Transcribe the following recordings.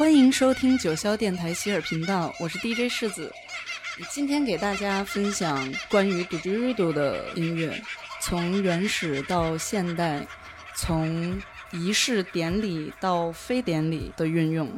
欢迎收听九霄电台希尔频道，我是 DJ 世子。今天给大家分享关于 d i d g e r i d o 的音乐，从原始到现代，从仪式典礼到非典礼的运用。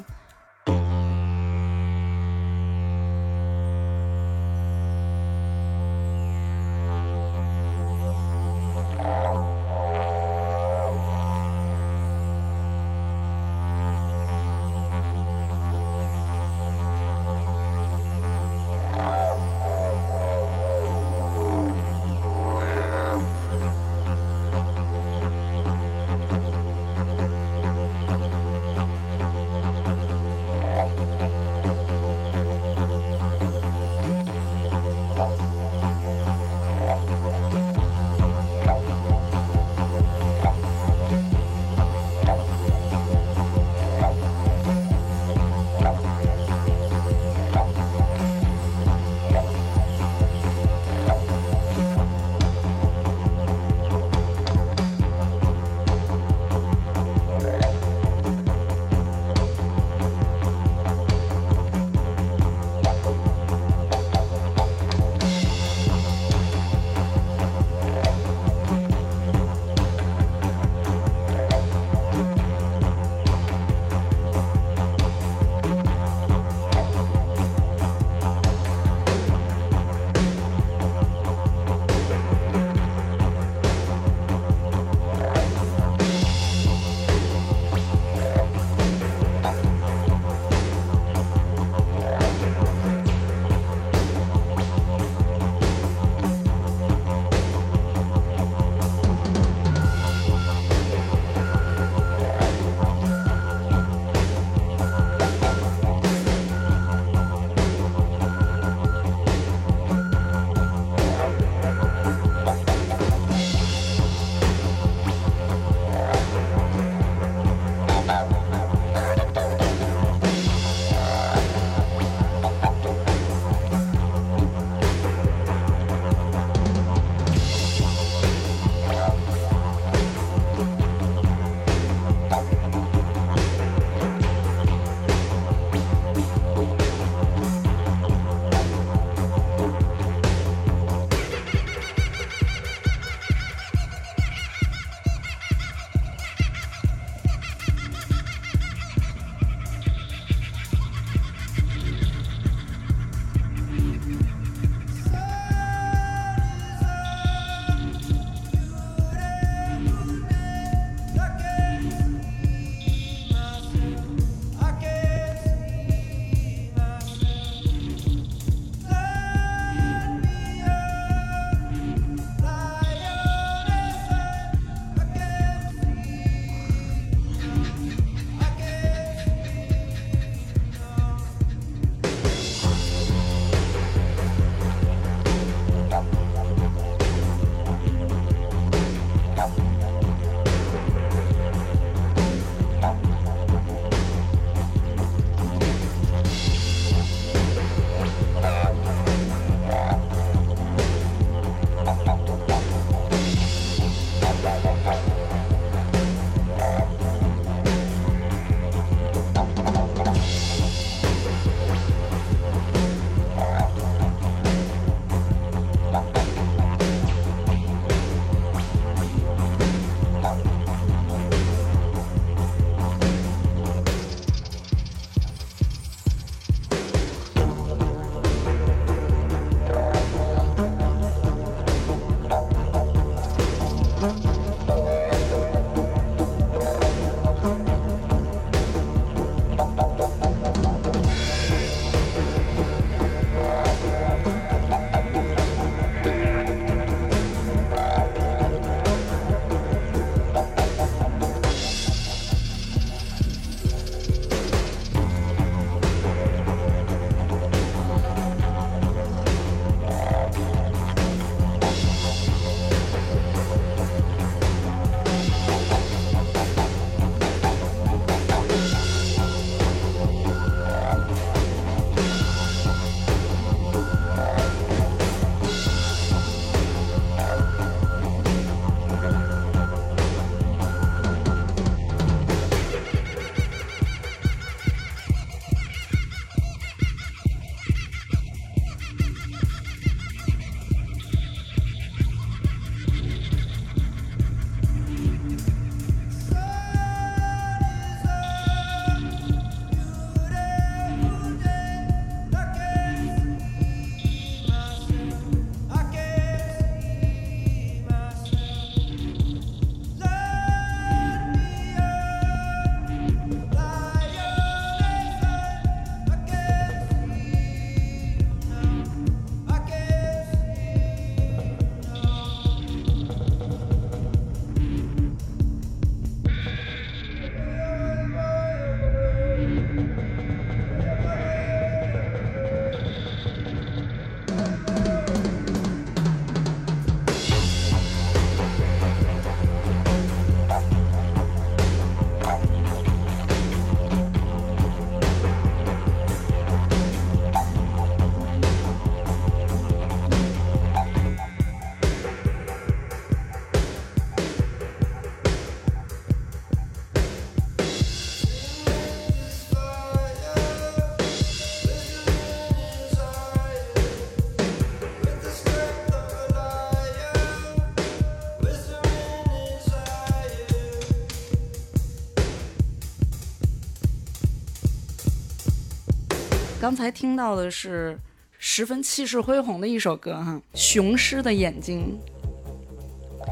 刚才听到的是十分气势恢宏的一首歌哈，《雄狮的眼睛》。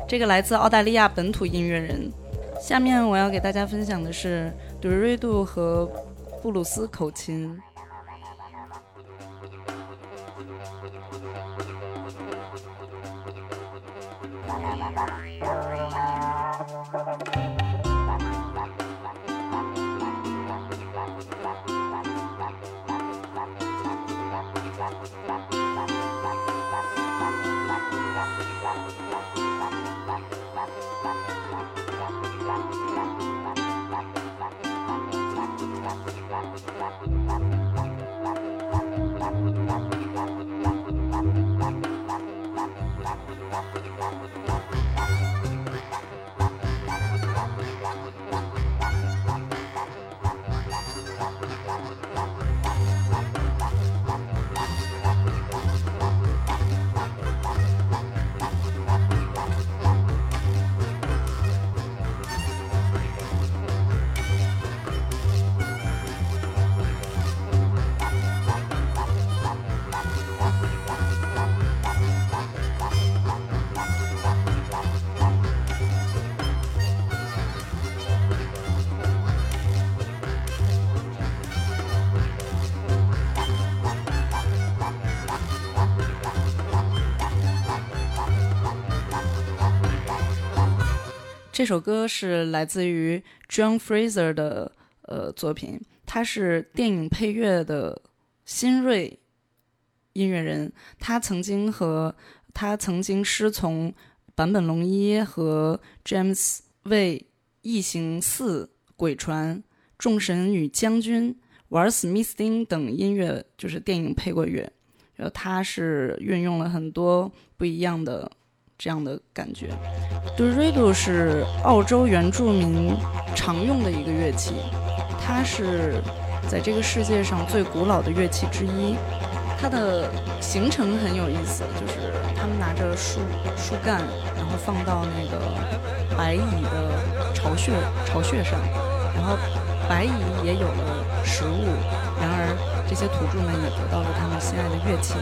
这个来自澳大利亚本土音乐人。下面我要给大家分享的是杜瑞杜和布鲁斯口琴。这首歌是来自于 John Fraser 的呃作品，他是电影配乐的新锐音乐人。他曾经和他曾经师从坂本龙一和 James 为《异形四》《鬼船》《众神与将军》玩史密斯丁等音乐，就是电影配过乐。然后他是运用了很多不一样的。这样的感觉 d u r i d o 是澳洲原住民常用的一个乐器，它是在这个世界上最古老的乐器之一。它的形成很有意思，就是他们拿着树树干，然后放到那个白蚁的巢穴巢穴上，然后白蚁也有了食物，然而这些土著们也得到了他们心爱的乐器。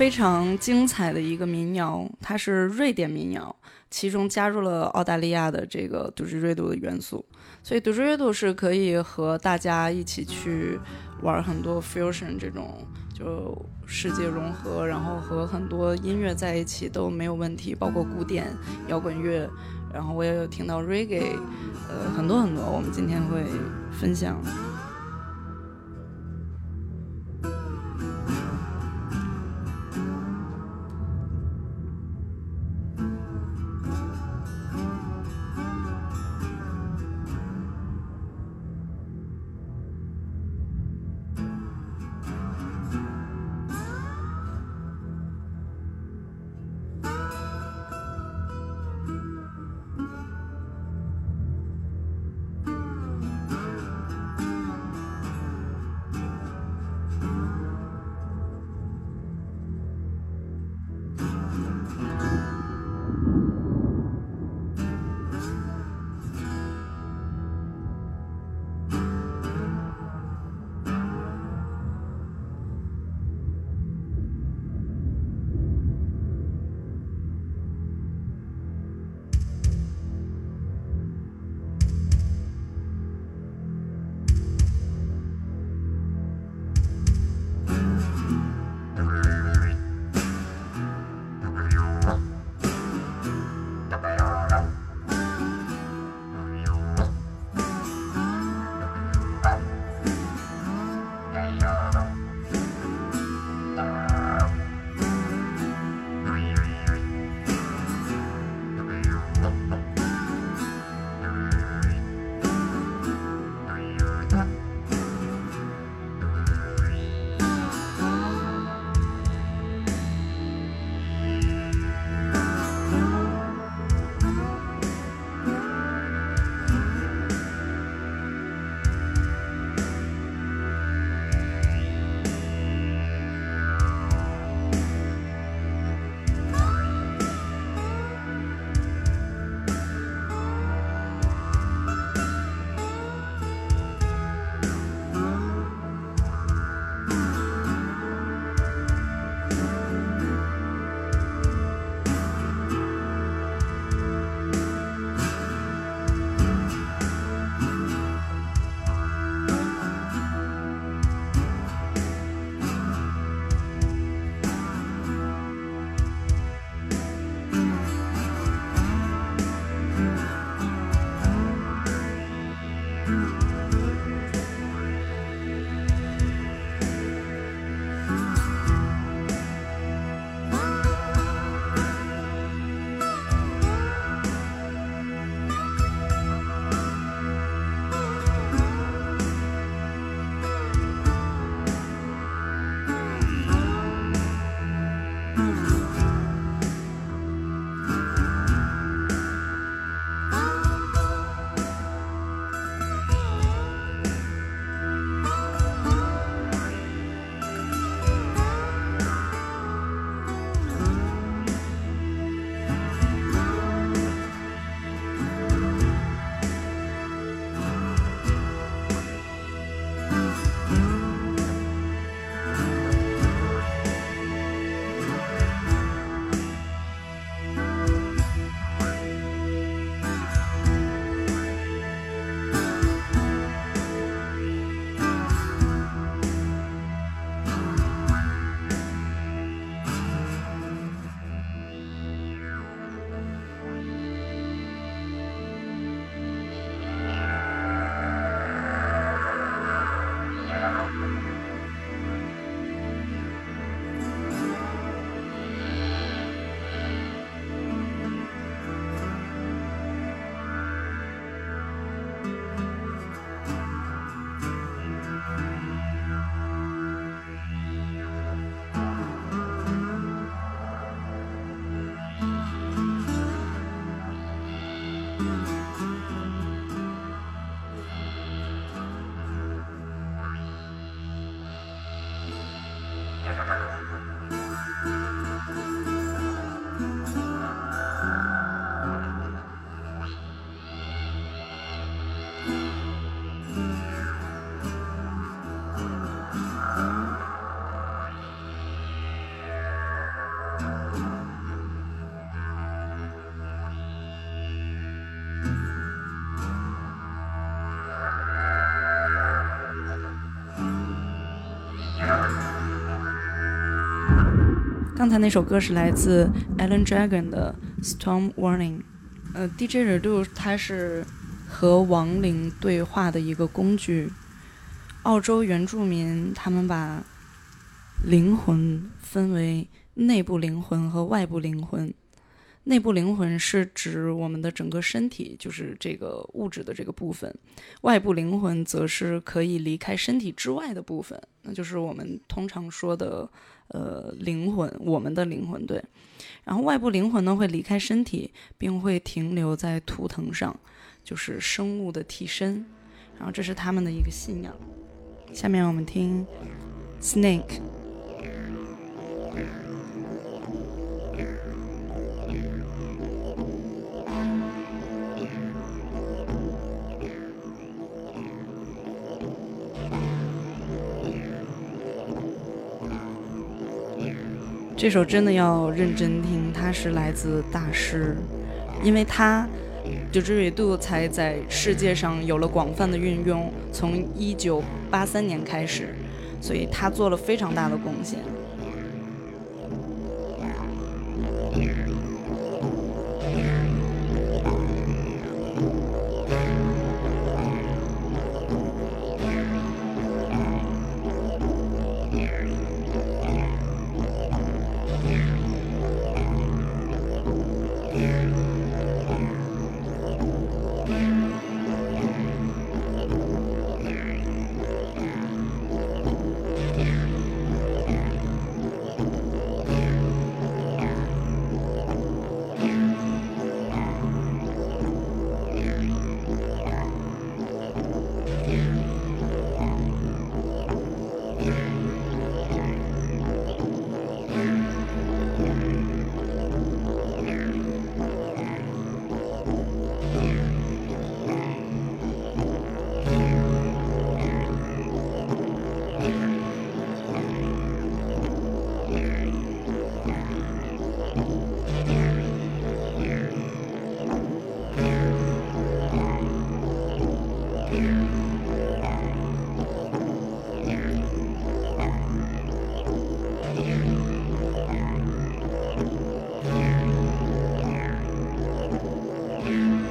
非常精彩的一个民谣，它是瑞典民谣，其中加入了澳大利亚的这个杜之瑞度的元素，所以杜之瑞度是可以和大家一起去玩很多 fusion 这种就世界融合，然后和很多音乐在一起都没有问题，包括古典摇滚乐，然后我也有听到 reggae，呃，很多很多，我们今天会分享。刚才那首歌是来自 Alan Dragon 的《Storm Warning》。呃，DJ Redo 它是和亡灵对话的一个工具。澳洲原住民他们把灵魂分为内部灵魂和外部灵魂。内部灵魂是指我们的整个身体，就是这个物质的这个部分；外部灵魂则是可以离开身体之外的部分，那就是我们通常说的呃灵魂，我们的灵魂对。然后外部灵魂呢会离开身体，并会停留在图腾上，就是生物的替身。然后这是他们的一个信仰。下面我们听 Snake。这首真的要认真听，它是来自大师，因为他就这维度才在世界上有了广泛的运用，从一九八三年开始，所以他做了非常大的贡献。there.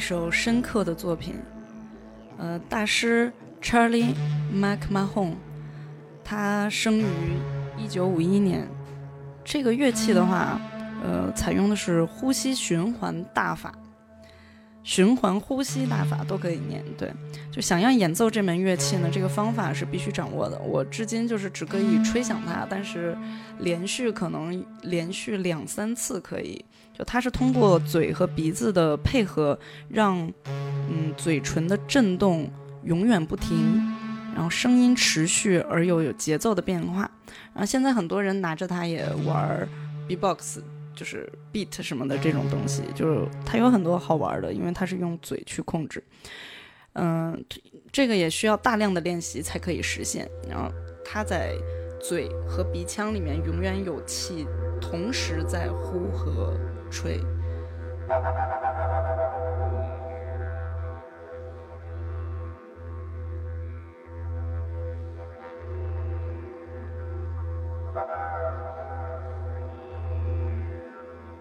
一首深刻的作品。呃，大师 Charlie McMahon，他生于一九五一年。这个乐器的话，呃，采用的是呼吸循环大法。循环呼吸大法都可以念，对，就想要演奏这门乐器呢，这个方法是必须掌握的。我至今就是只可以吹响它，但是连续可能连续两三次可以。就它是通过嘴和鼻子的配合，让嗯嘴唇的震动永远不停，然后声音持续而又有节奏的变化。然后现在很多人拿着它也玩 B-box。就是 beat 什么的这种东西，就是它有很多好玩的，因为它是用嘴去控制。嗯，这个也需要大量的练习才可以实现。然后它在嘴和鼻腔里面永远有气，同时在呼和吹。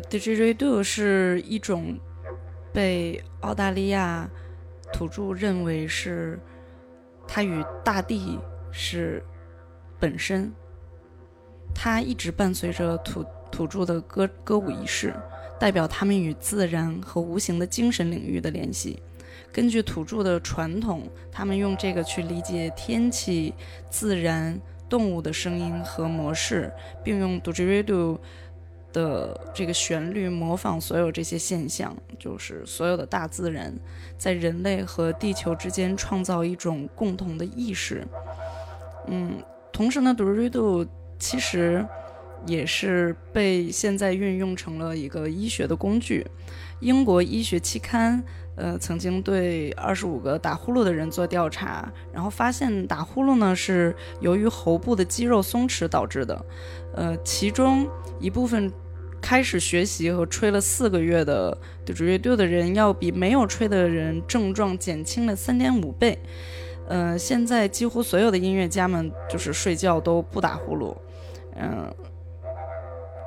Didgeridoo 是一种被澳大利亚土著认为是它与大地是本身，它一直伴随着土土著的歌歌舞仪式，代表他们与自然和无形的精神领域的联系。根据土著的传统，他们用这个去理解天气、自然、动物的声音和模式，并用 didgeridoo 的这个旋律模仿所有这些现象，就是所有的大自然在人类和地球之间创造一种共同的意识。嗯，同时呢，didgeridoo 其实也是被现在运用成了一个医学的工具。英国医学期刊。呃，曾经对二十五个打呼噜的人做调查，然后发现打呼噜呢是由于喉部的肌肉松弛导致的。呃，其中一部分开始学习和吹了四个月的对主乐队的人，要比没有吹的人症状减轻了三点五倍。呃，现在几乎所有的音乐家们就是睡觉都不打呼噜。嗯，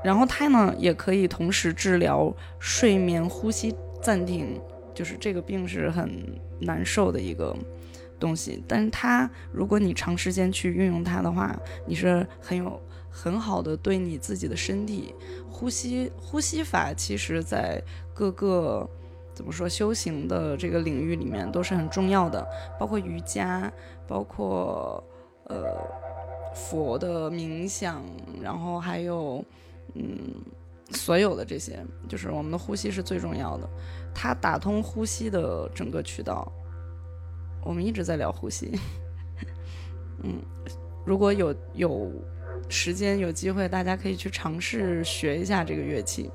然后它呢也可以同时治疗睡眠呼吸暂停。就是这个病是很难受的一个东西，但是它如果你长时间去运用它的话，你是很有很好的对你自己的身体呼吸呼吸法，其实在各个怎么说修行的这个领域里面都是很重要的，包括瑜伽，包括呃佛的冥想，然后还有嗯。所有的这些，就是我们的呼吸是最重要的，它打通呼吸的整个渠道。我们一直在聊呼吸，嗯，如果有有时间有机会，大家可以去尝试学一下这个乐器。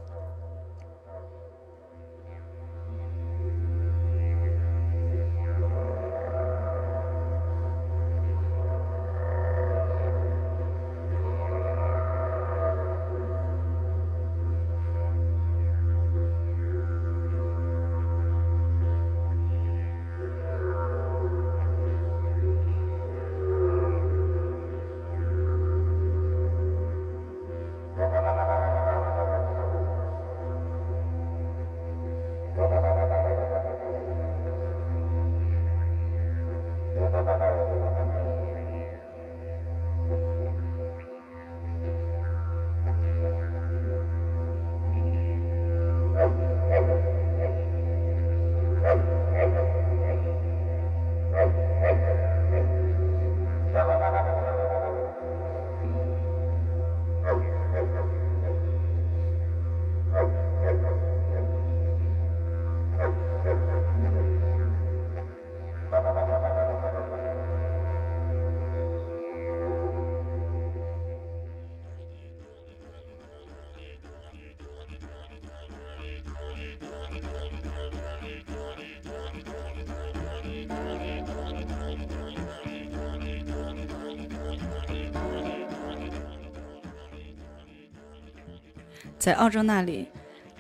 在澳洲那里，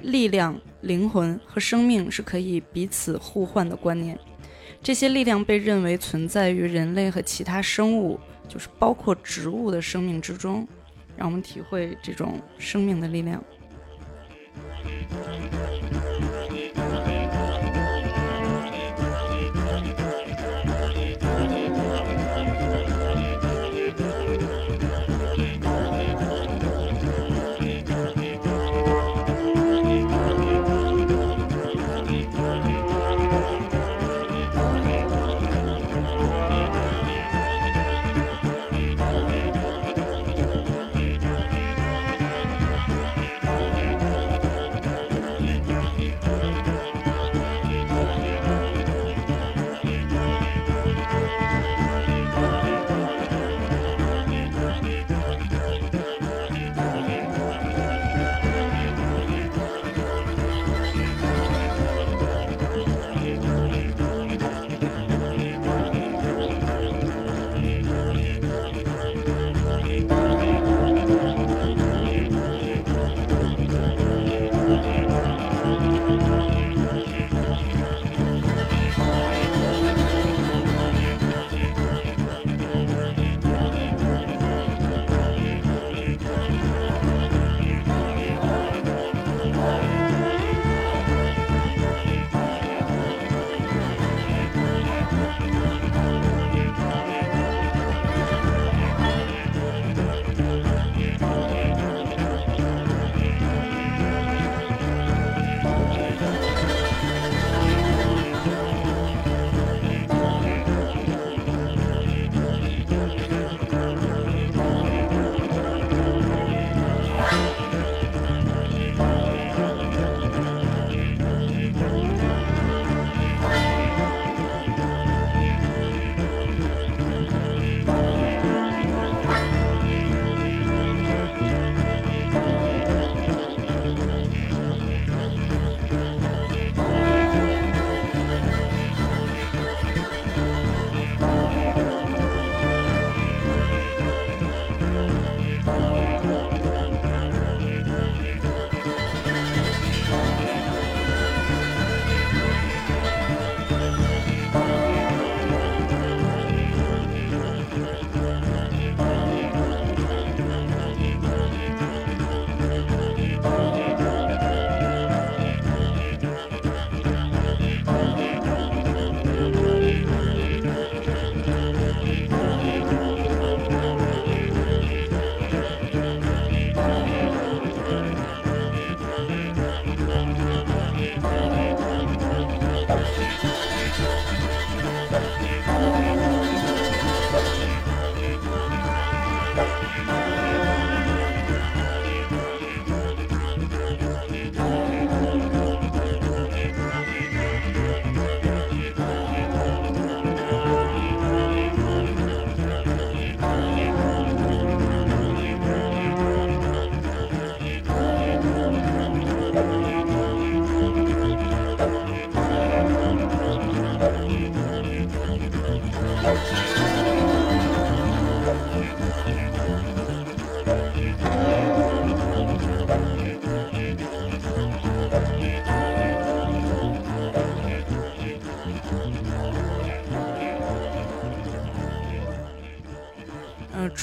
力量、灵魂和生命是可以彼此互换的观念。这些力量被认为存在于人类和其他生物，就是包括植物的生命之中，让我们体会这种生命的力量。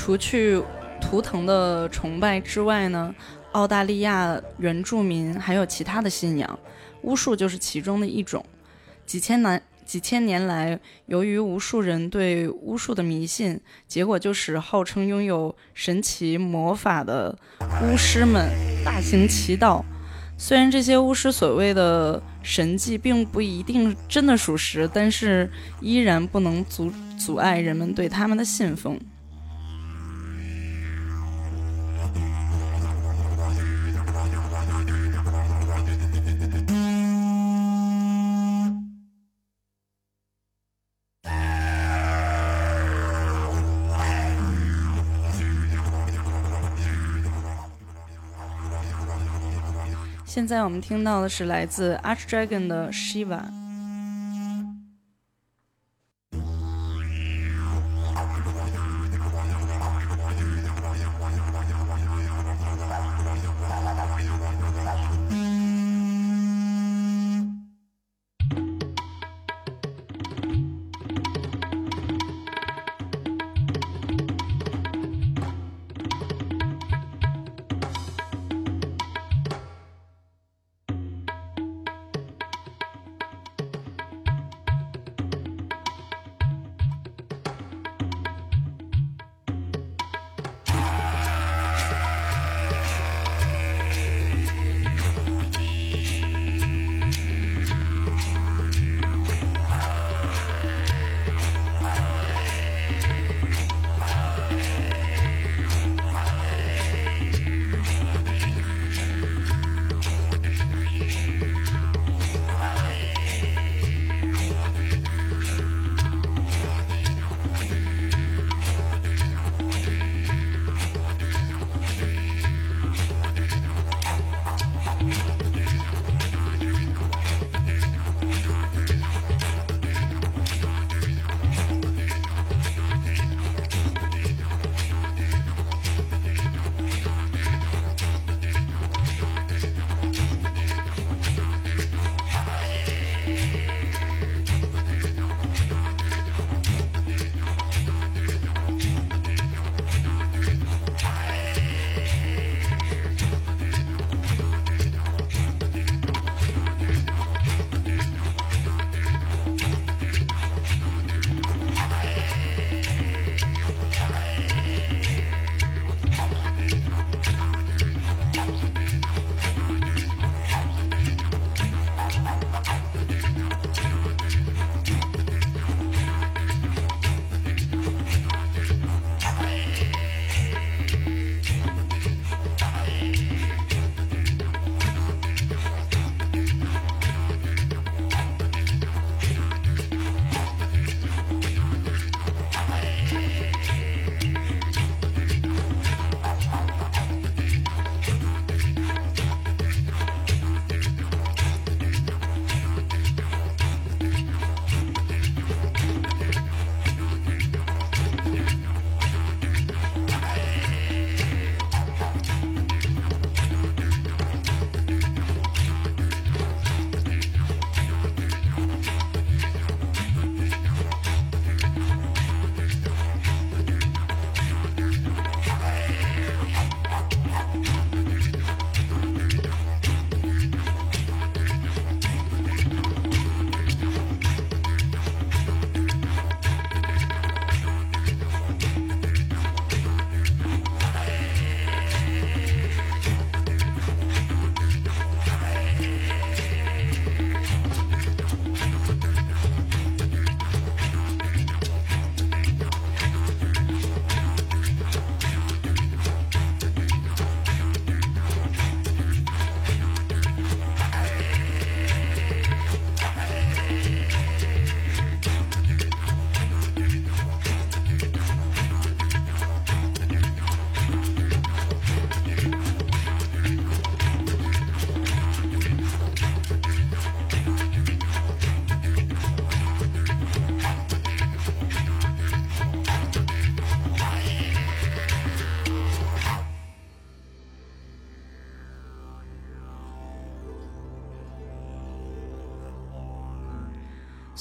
除去图腾的崇拜之外呢，澳大利亚原住民还有其他的信仰，巫术就是其中的一种。几千年几千年来，由于无数人对巫术的迷信，结果就使号称拥有神奇魔法的巫师们大行其道。虽然这些巫师所谓的神迹并不一定真的属实，但是依然不能阻阻碍人们对他们的信奉。现在我们听到的是来自 Arch Dragon 的 Shiva。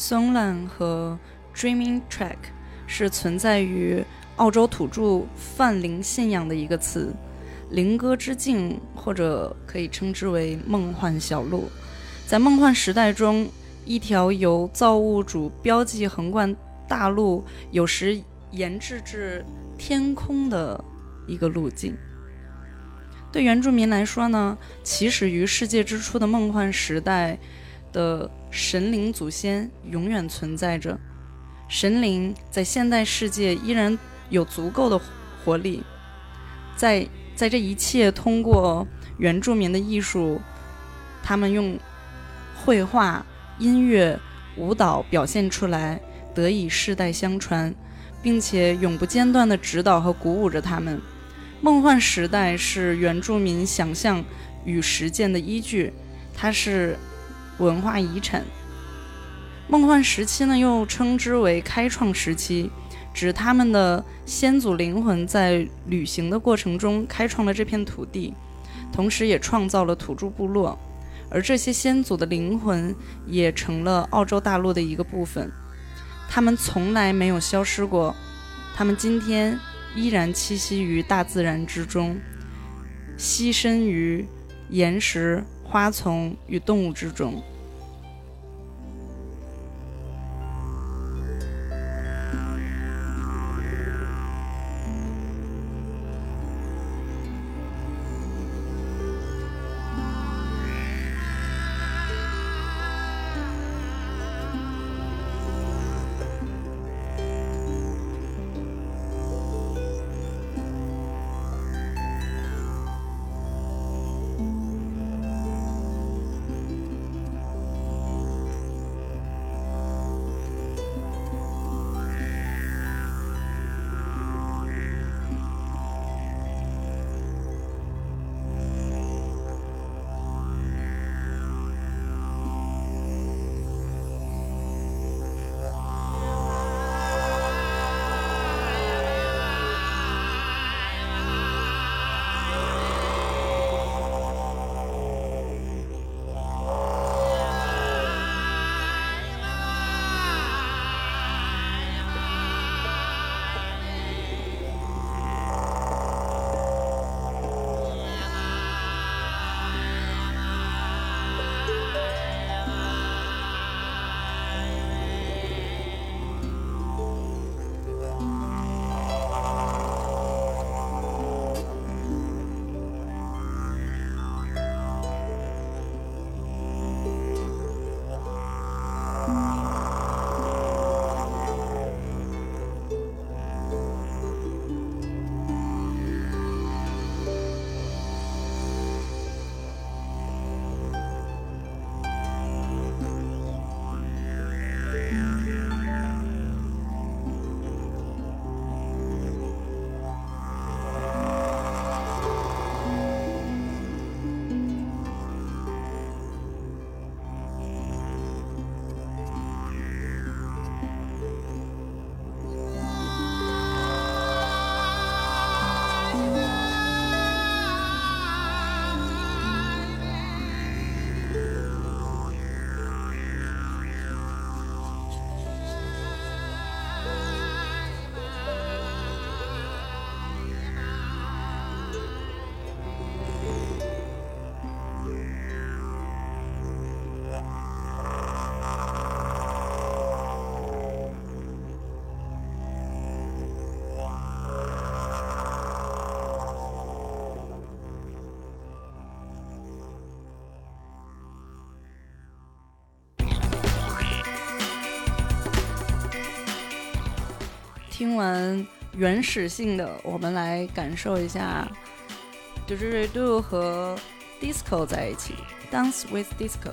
Songland 和 Dreaming Track 是存在于澳洲土著泛灵信仰的一个词，灵歌之境，或者可以称之为梦幻小路。在梦幻时代中，一条由造物主标记横贯大陆，有时延至至天空的一个路径。对原住民来说呢，起始于世界之初的梦幻时代的神灵祖先永远存在着。神灵在现代世界依然有足够的活力，在在这一切通过原住民的艺术，他们用。绘画、音乐、舞蹈表现出来，得以世代相传，并且永不间断地指导和鼓舞着他们。梦幻时代是原住民想象与实践的依据，它是文化遗产。梦幻时期呢，又称之为开创时期，指他们的先祖灵魂在旅行的过程中开创了这片土地，同时也创造了土著部落。而这些先祖的灵魂也成了澳洲大陆的一个部分，他们从来没有消失过，他们今天依然栖息于大自然之中，栖身于岩石、花丛与动物之中。听完原始性的，我们来感受一下 d i r i d o 和 Disco 在一起，Dance with Disco。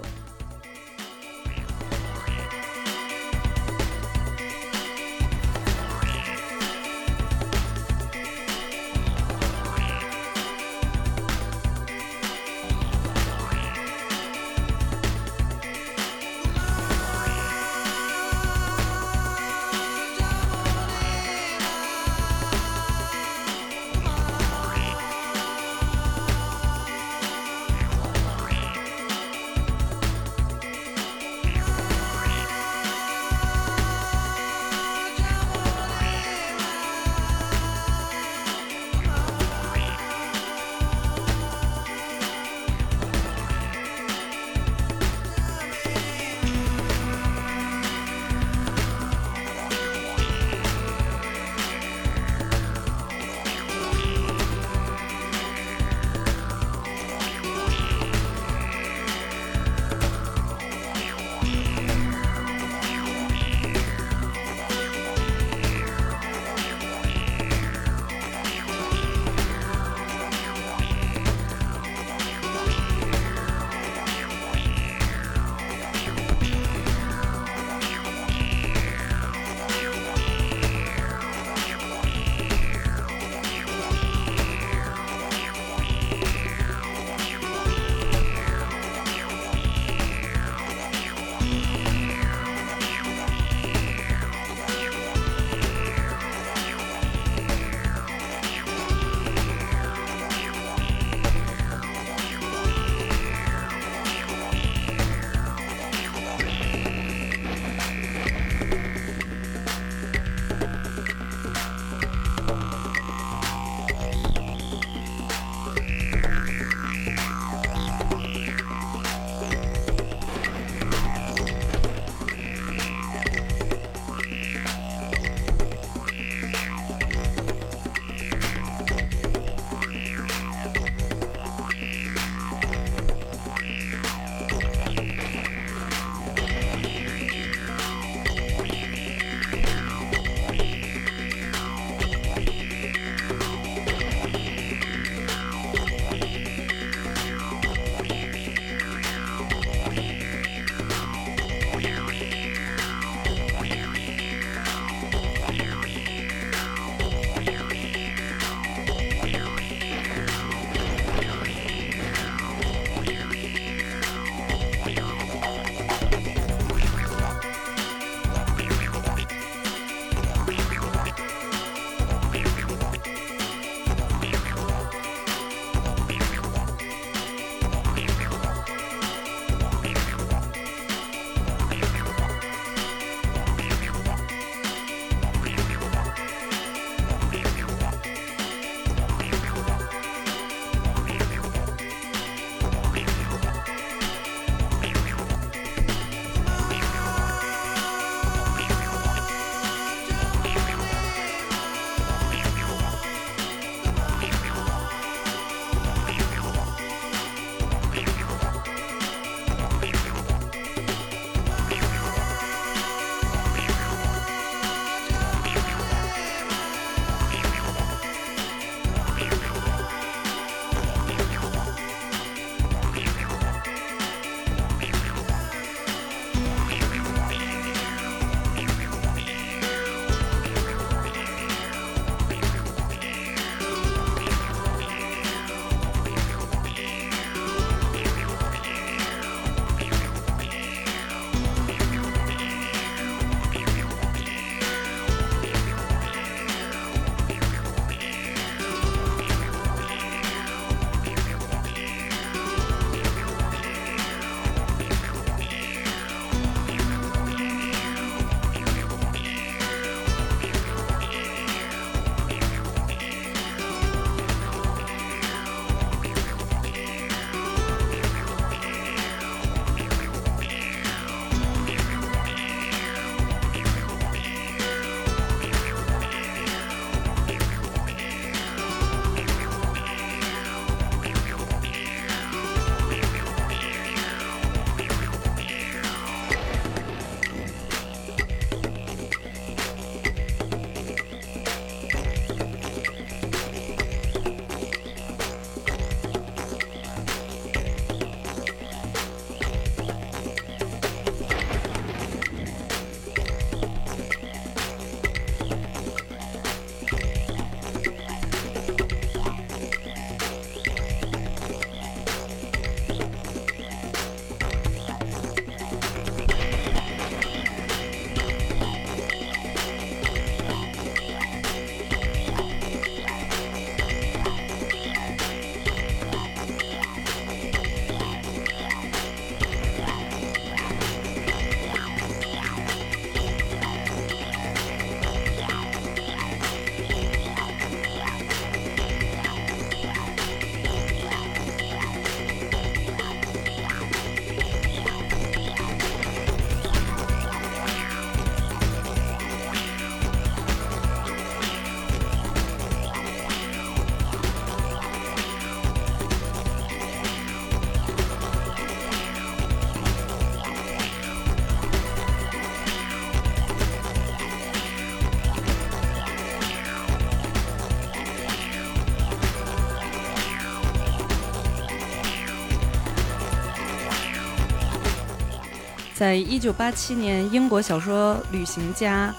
在一九八七年，英国小说旅行家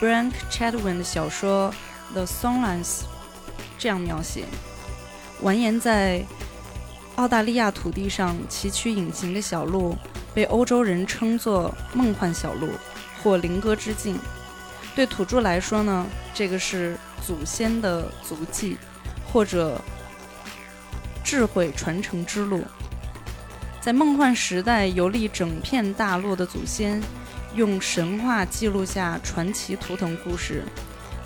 Brank Chatwin 的小说《The Songlines》这样描写：蜿蜒在澳大利亚土地上崎岖隐形的小路，被欧洲人称作“梦幻小路”或“灵歌之境”。对土著来说呢，这个是祖先的足迹，或者智慧传承之路。在梦幻时代游历整片大陆的祖先，用神话记录下传奇图腾故事，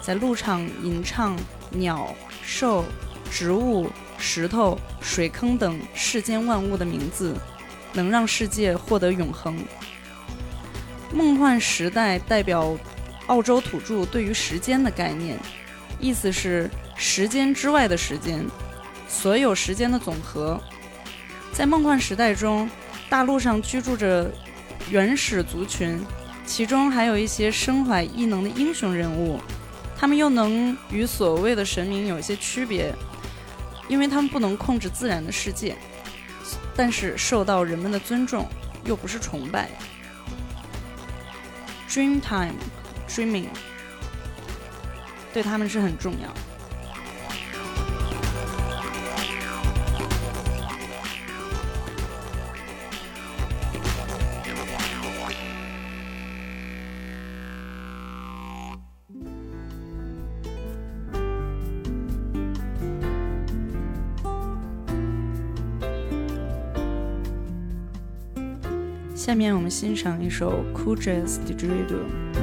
在路上吟唱鸟、兽、植物、石头、水坑等世间万物的名字，能让世界获得永恒。梦幻时代代表澳洲土著对于时间的概念，意思是时间之外的时间，所有时间的总和。在梦幻时代中，大陆上居住着原始族群，其中还有一些身怀异能的英雄人物。他们又能与所谓的神明有一些区别，因为他们不能控制自然的世界，但是受到人们的尊重，又不是崇拜。Dreamtime，dreaming，对他们是很重要。下面我们欣赏一首 Cool Jazz Didgeridoo。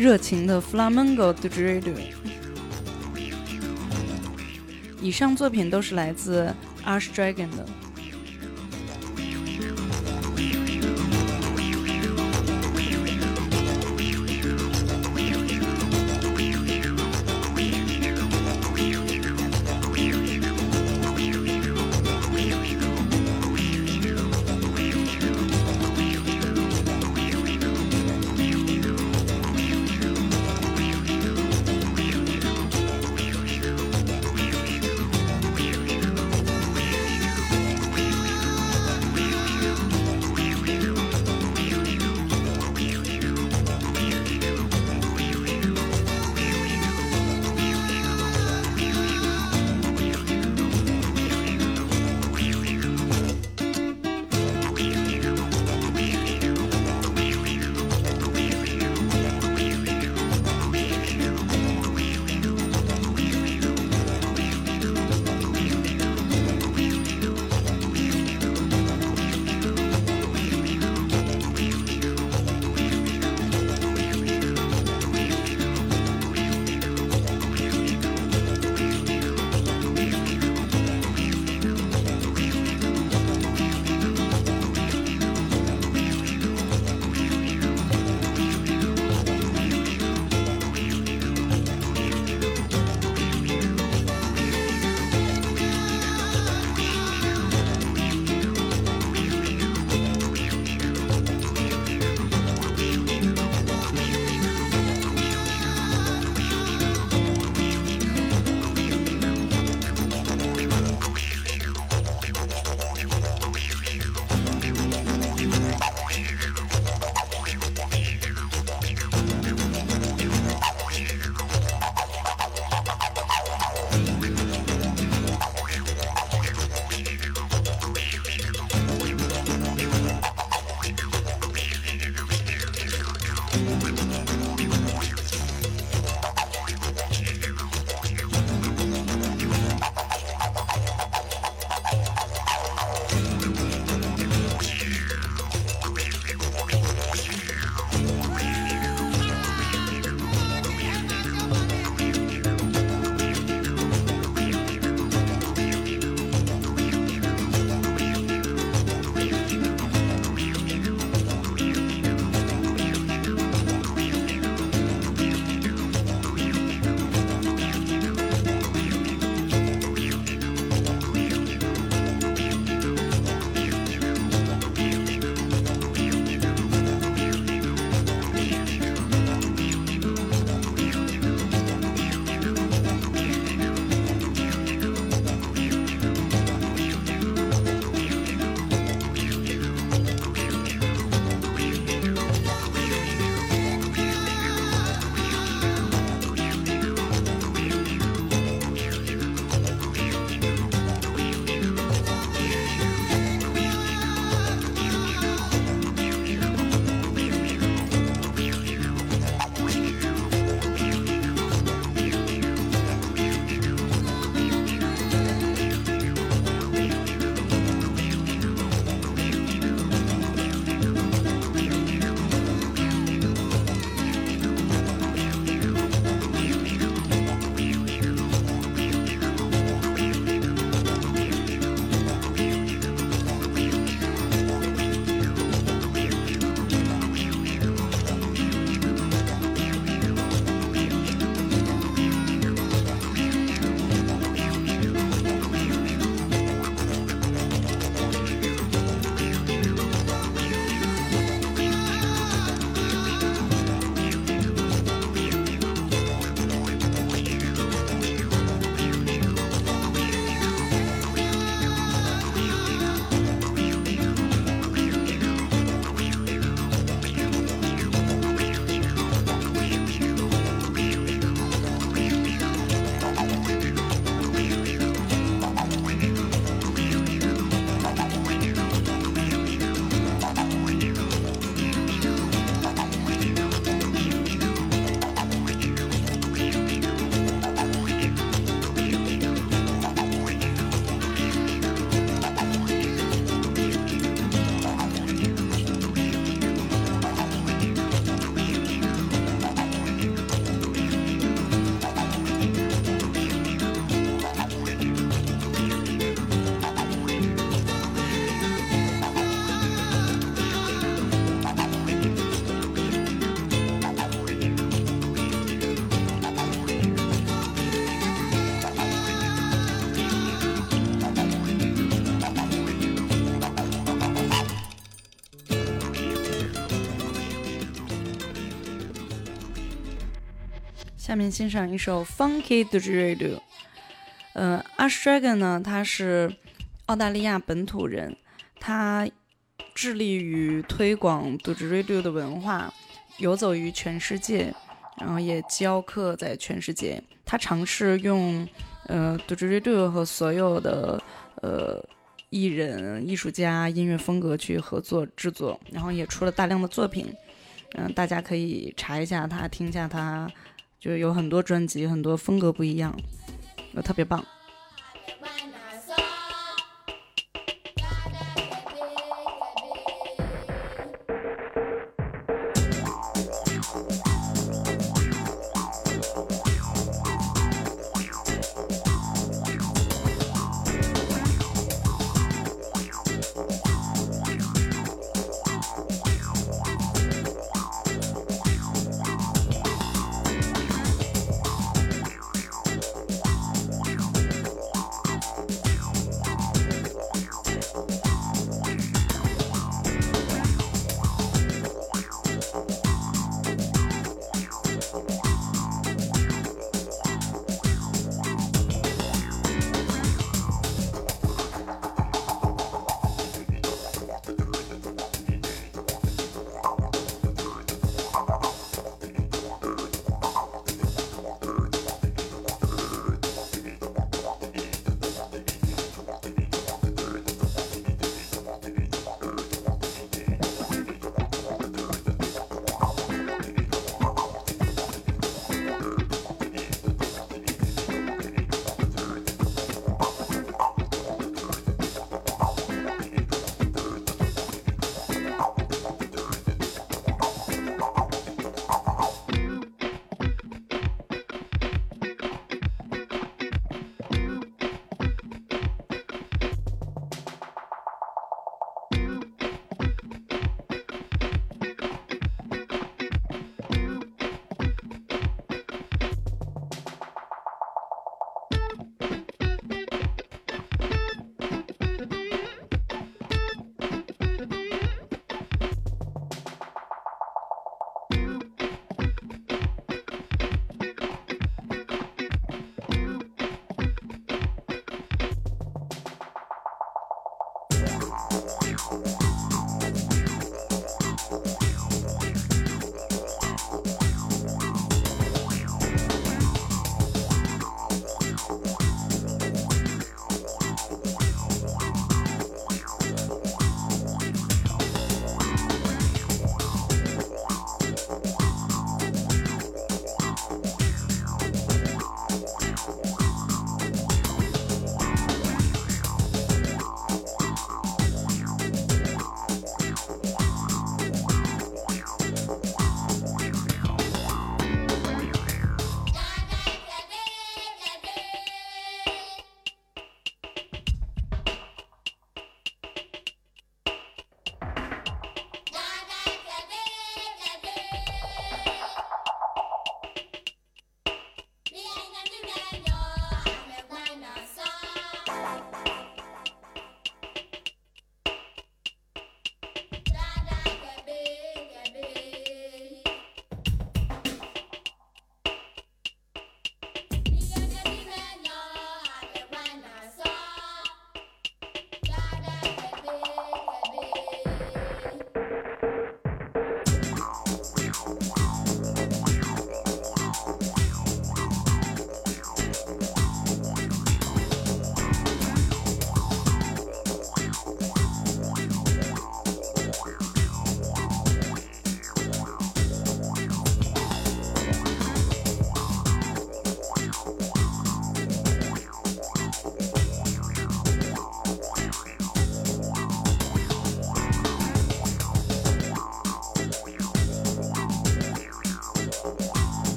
热情的 Flamengo d j r d o 以上作品都是来自 Ash Dragon 的。下面欣赏一首 Funky Didgeridoo。呃，Ash Dragon 呢，他是澳大利亚本土人，他致力于推广 Didgeridoo 的文化，游走于全世界，然后也教课在全世界。他尝试用呃 Didgeridoo 和所有的呃艺人、艺术家、音乐风格去合作制作，然后也出了大量的作品。嗯，大家可以查一下他，听一下他。就有很多专辑，很多风格不一样，特别棒。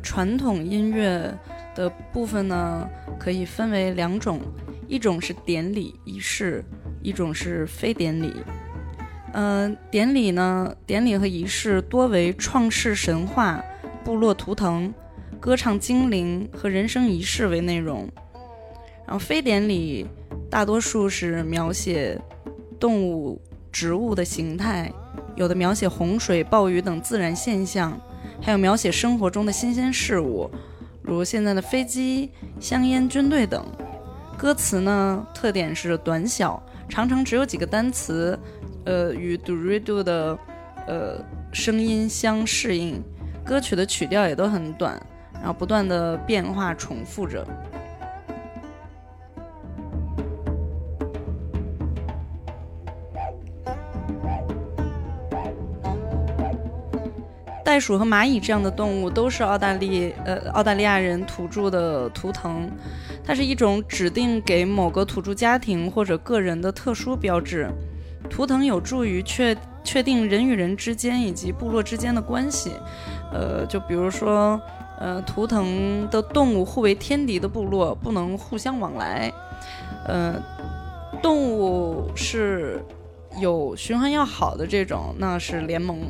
传统音乐的部分呢，可以分为两种，一种是典礼仪式，一种是非典礼。嗯，典礼呢，典礼和仪式多为创世神话、部落图腾、歌唱精灵和人生仪式为内容，然后非典礼大多数是描写动物、植物的形态，有的描写洪水、暴雨等自然现象，还有描写生活中的新鲜事物，如现在的飞机、香烟、军队等。歌词呢，特点是短小，常常只有几个单词。呃，与 do re do 的呃声音相适应，歌曲的曲调也都很短，然后不断的变化重复着。袋鼠和蚂蚁这样的动物都是澳大利呃澳大利亚人土著的图腾，它是一种指定给某个土著家庭或者个人的特殊标志。图腾有助于确确定人与人之间以及部落之间的关系，呃，就比如说，呃，图腾的动物互为天敌的部落不能互相往来，呃，动物是有循环要好的这种，那是联盟，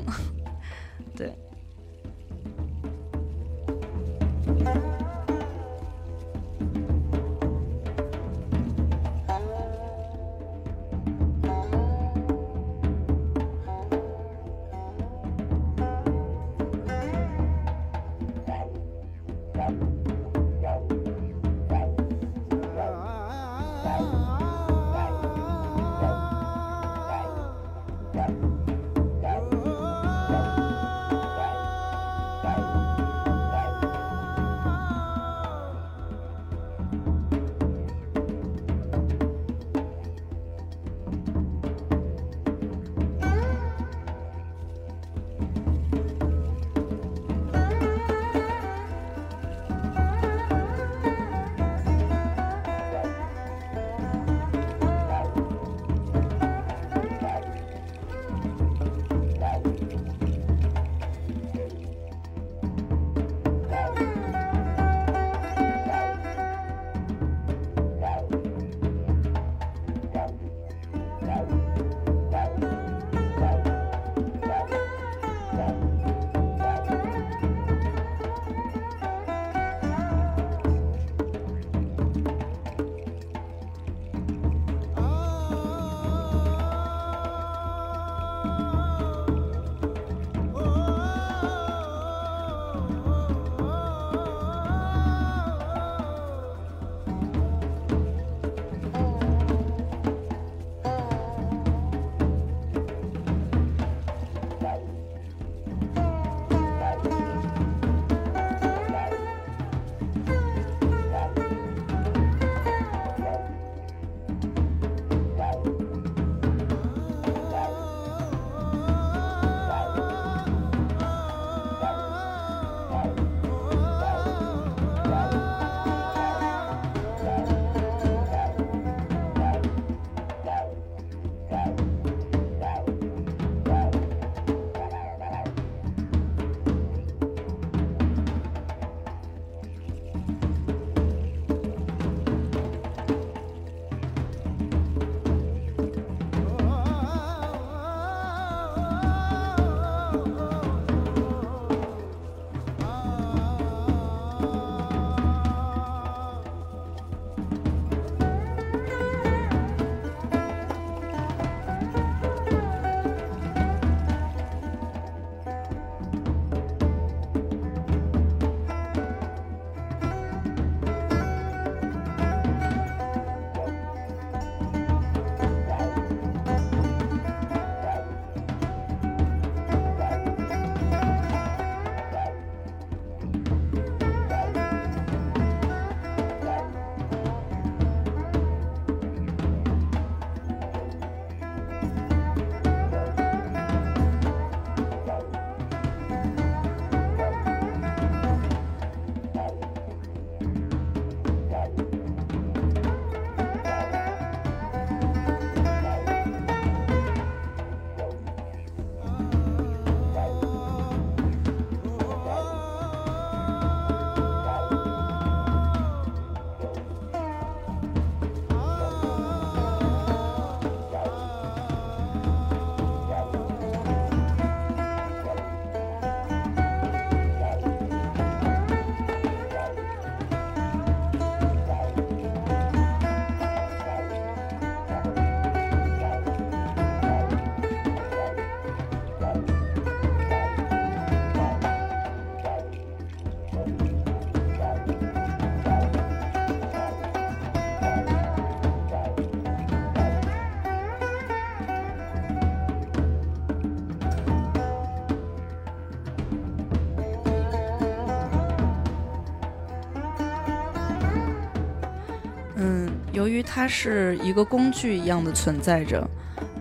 由于它是一个工具一样的存在着，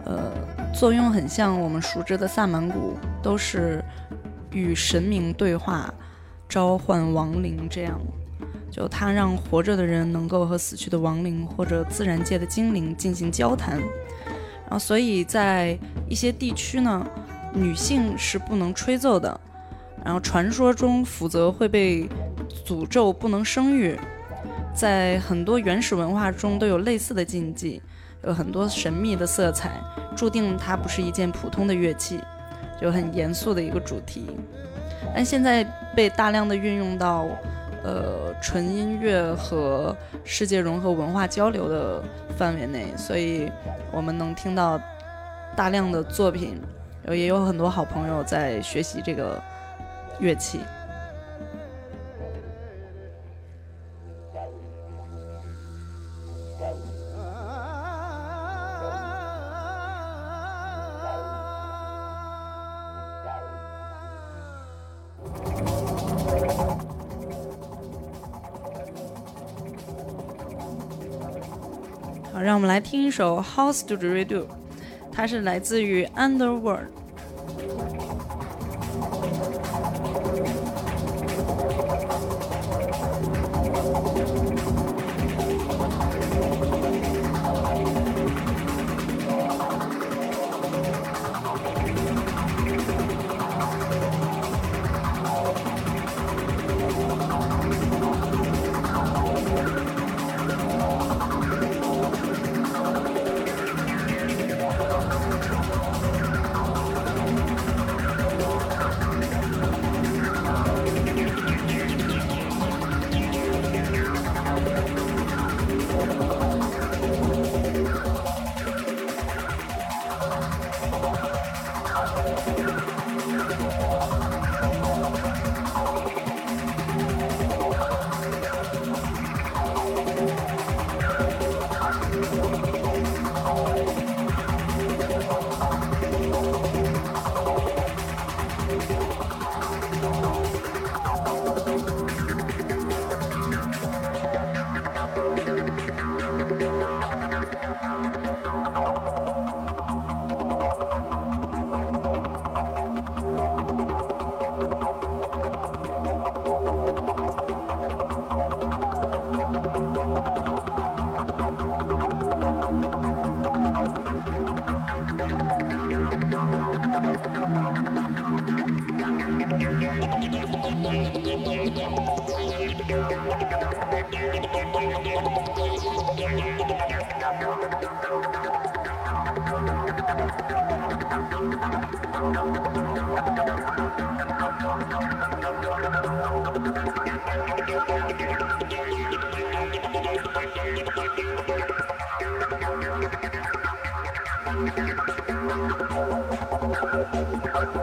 呃，作用很像我们熟知的萨满鼓，都是与神明对话、召唤亡灵这样。就它让活着的人能够和死去的亡灵或者自然界的精灵进行交谈。然后，所以在一些地区呢，女性是不能吹奏的。然后传说中，否则会被诅咒不能生育。在很多原始文化中都有类似的禁忌，有很多神秘的色彩，注定它不是一件普通的乐器，就很严肃的一个主题。但现在被大量的运用到，呃，纯音乐和世界融合文化交流的范围内，所以我们能听到大量的作品，也有很多好朋友在学习这个。乐器。让我们来听一首《How's to Redo》，它是来自于 Underworld。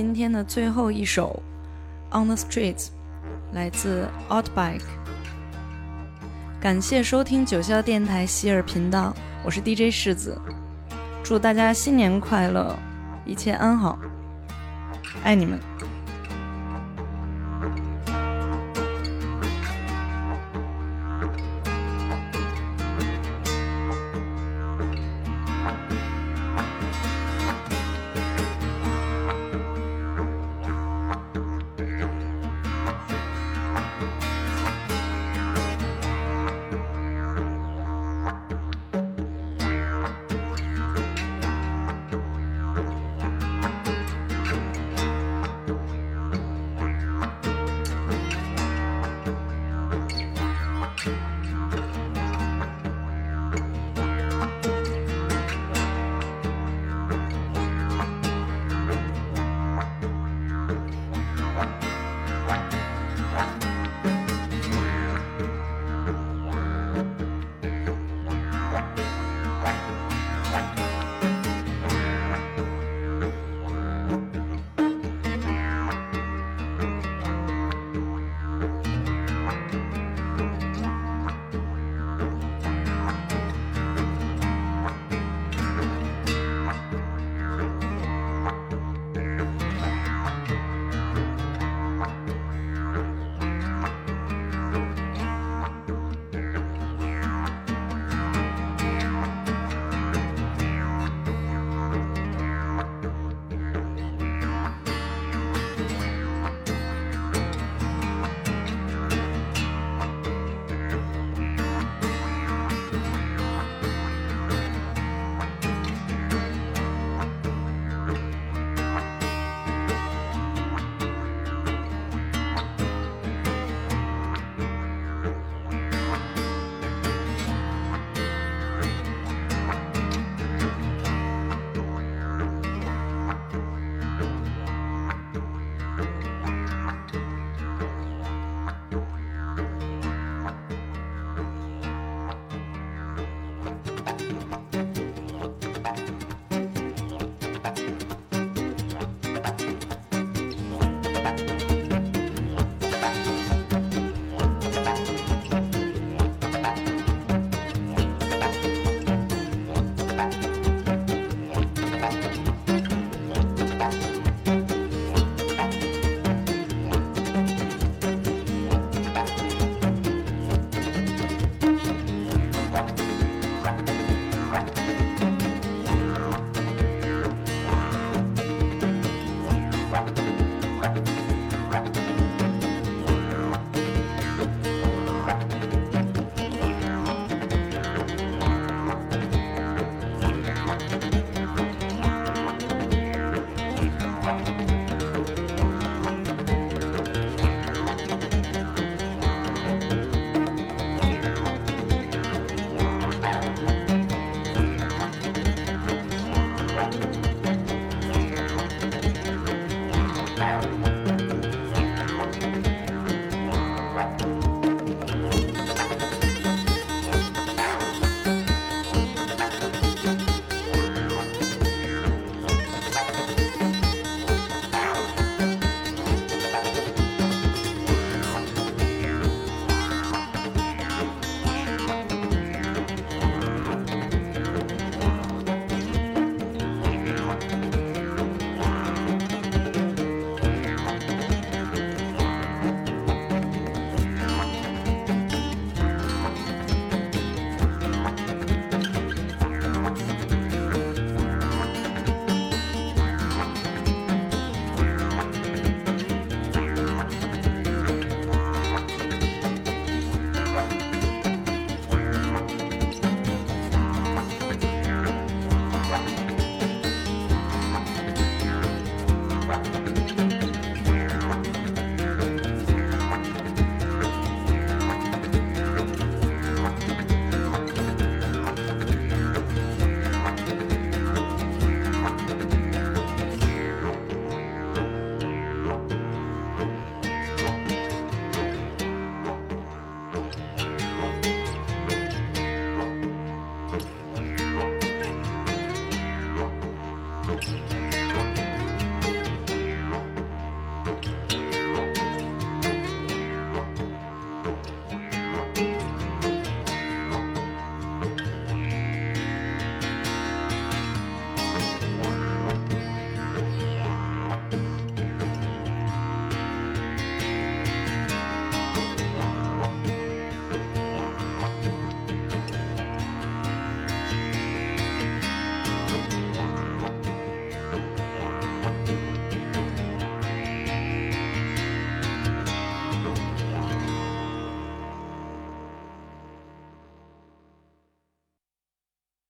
今天的最后一首《On the Streets》，来自 Outbike。感谢收听九霄电台希尔频道，我是 DJ 世子，祝大家新年快乐，一切安好，爱你们。